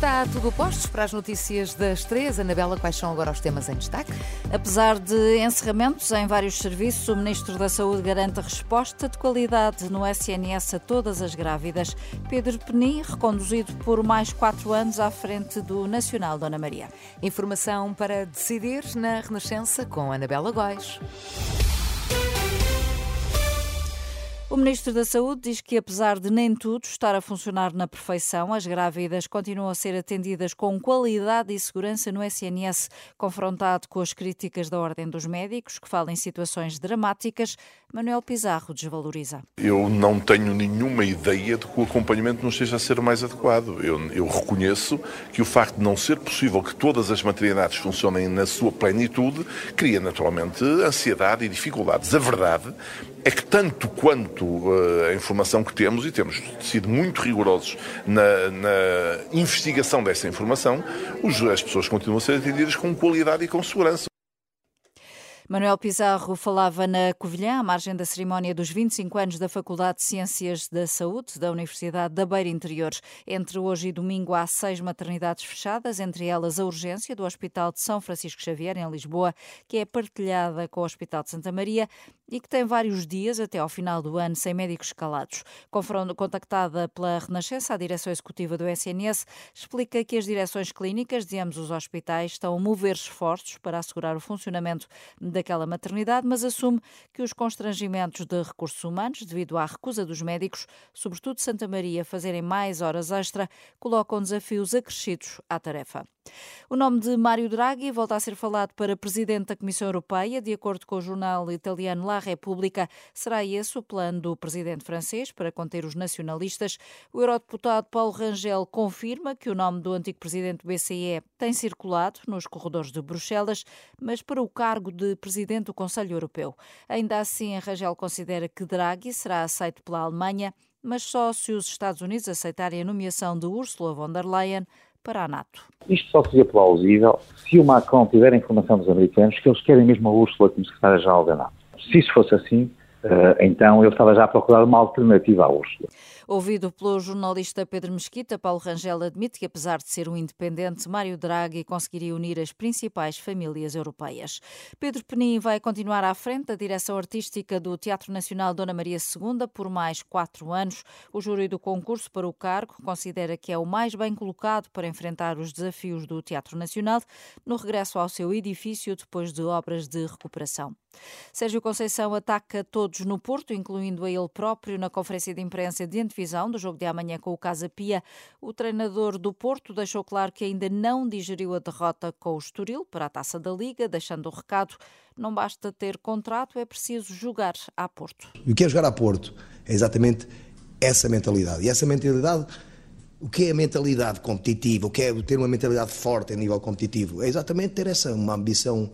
Está tudo postos para as notícias das três. Anabela, quais são agora os temas em destaque? Apesar de encerramentos em vários serviços, o Ministro da Saúde garante resposta de qualidade no SNS a todas as grávidas. Pedro Penin, reconduzido por mais quatro anos à frente do Nacional Dona Maria. Informação para decidir na Renascença com Anabela Góis. O Ministro da Saúde diz que, apesar de nem tudo estar a funcionar na perfeição, as grávidas continuam a ser atendidas com qualidade e segurança no SNS. Confrontado com as críticas da Ordem dos Médicos, que falam em situações dramáticas, Manuel Pizarro desvaloriza. Eu não tenho nenhuma ideia de que o acompanhamento não esteja a ser mais adequado. Eu, eu reconheço que o facto de não ser possível que todas as maternidades funcionem na sua plenitude cria naturalmente ansiedade e dificuldades. A verdade é que tanto quanto uh, a informação que temos, e temos sido muito rigorosos na, na investigação dessa informação, as pessoas continuam a ser atendidas com qualidade e com segurança. Manuel Pizarro falava na Covilhã, à margem da cerimónia dos 25 anos da Faculdade de Ciências da Saúde da Universidade da Beira Interior. Entre hoje e domingo há seis maternidades fechadas, entre elas a urgência do Hospital de São Francisco Xavier, em Lisboa, que é partilhada com o Hospital de Santa Maria e que tem vários dias até ao final do ano sem médicos escalados. Contactada pela Renascença, a direção executiva do SNS explica que as direções clínicas de ambos os hospitais estão a mover esforços para assegurar o funcionamento da daquela maternidade, mas assume que os constrangimentos de recursos humanos, devido à recusa dos médicos, sobretudo Santa Maria, fazerem mais horas extra, colocam desafios acrescidos à tarefa. O nome de Mário Draghi volta a ser falado para presidente da Comissão Europeia. De acordo com o jornal italiano La Repubblica, será esse o plano do presidente francês para conter os nacionalistas. O eurodeputado Paulo Rangel confirma que o nome do antigo presidente do BCE tem circulado nos corredores de Bruxelas, mas para o cargo de presidente do Conselho Europeu. Ainda assim, Rangel considera que Draghi será aceito pela Alemanha, mas só se os Estados Unidos aceitarem a nomeação de Ursula von der Leyen para a NATO. Isto só seria plausível se o Macron tiver a informação dos americanos que eles querem mesmo a Ursula como secretária-geral da NATO. Se isso fosse assim, eh, então ele estava já a procurar uma alternativa à Úrsula. Ouvido pelo jornalista Pedro Mesquita, Paulo Rangel admite que, apesar de ser um independente, Mário Draghi conseguiria unir as principais famílias europeias. Pedro Penin vai continuar à frente da direção artística do Teatro Nacional Dona Maria II por mais quatro anos. O júri do concurso para o cargo considera que é o mais bem colocado para enfrentar os desafios do Teatro Nacional no regresso ao seu edifício depois de obras de recuperação. Sérgio Conceição ataca todos no Porto, incluindo a ele próprio, na conferência de imprensa de do jogo de amanhã com o Casa Pia. O treinador do Porto deixou claro que ainda não digeriu a derrota com o Estoril para a Taça da Liga, deixando o recado: não basta ter contrato, é preciso jogar a Porto. E o que é jogar a Porto? É exatamente essa mentalidade. E essa mentalidade o que é a mentalidade competitiva? O que é ter uma mentalidade forte a nível competitivo? É exatamente ter essa uma ambição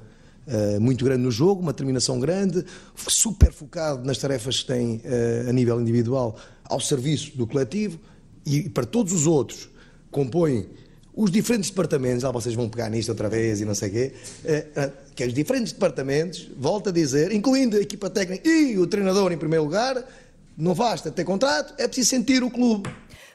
uh, muito grande no jogo, uma determinação grande, super focado nas tarefas que tem uh, a nível individual ao serviço do coletivo e para todos os outros compõem os diferentes departamentos, ah, vocês vão pegar nisto outra vez e não sei o quê, uh, que os diferentes departamentos, volto a dizer, incluindo a equipa técnica e o treinador em primeiro lugar, não basta ter contrato, é preciso sentir o clube.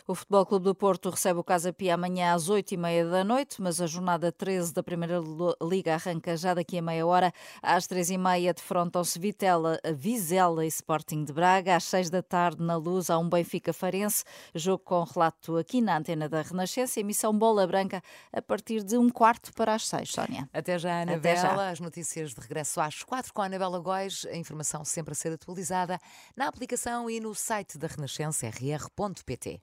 O Futebol Clube do Porto recebe o Casa Pia amanhã às 8h30 da noite, mas a jornada 13 da Primeira Liga arranca já daqui a meia hora. Às 3h30 defrontam-se Vitela, Vizela e Sporting de Braga. Às 6 da tarde, na Luz, há um Benfica Farense. Jogo com relato aqui na antena da Renascença. Emissão Bola Branca a partir de um quarto para as 6, Sónia. Até já, Anabela. Até já. As notícias de regresso às 4 com a Anabela Góis. A informação sempre a ser atualizada na aplicação e no site da Renascença, rr.pt.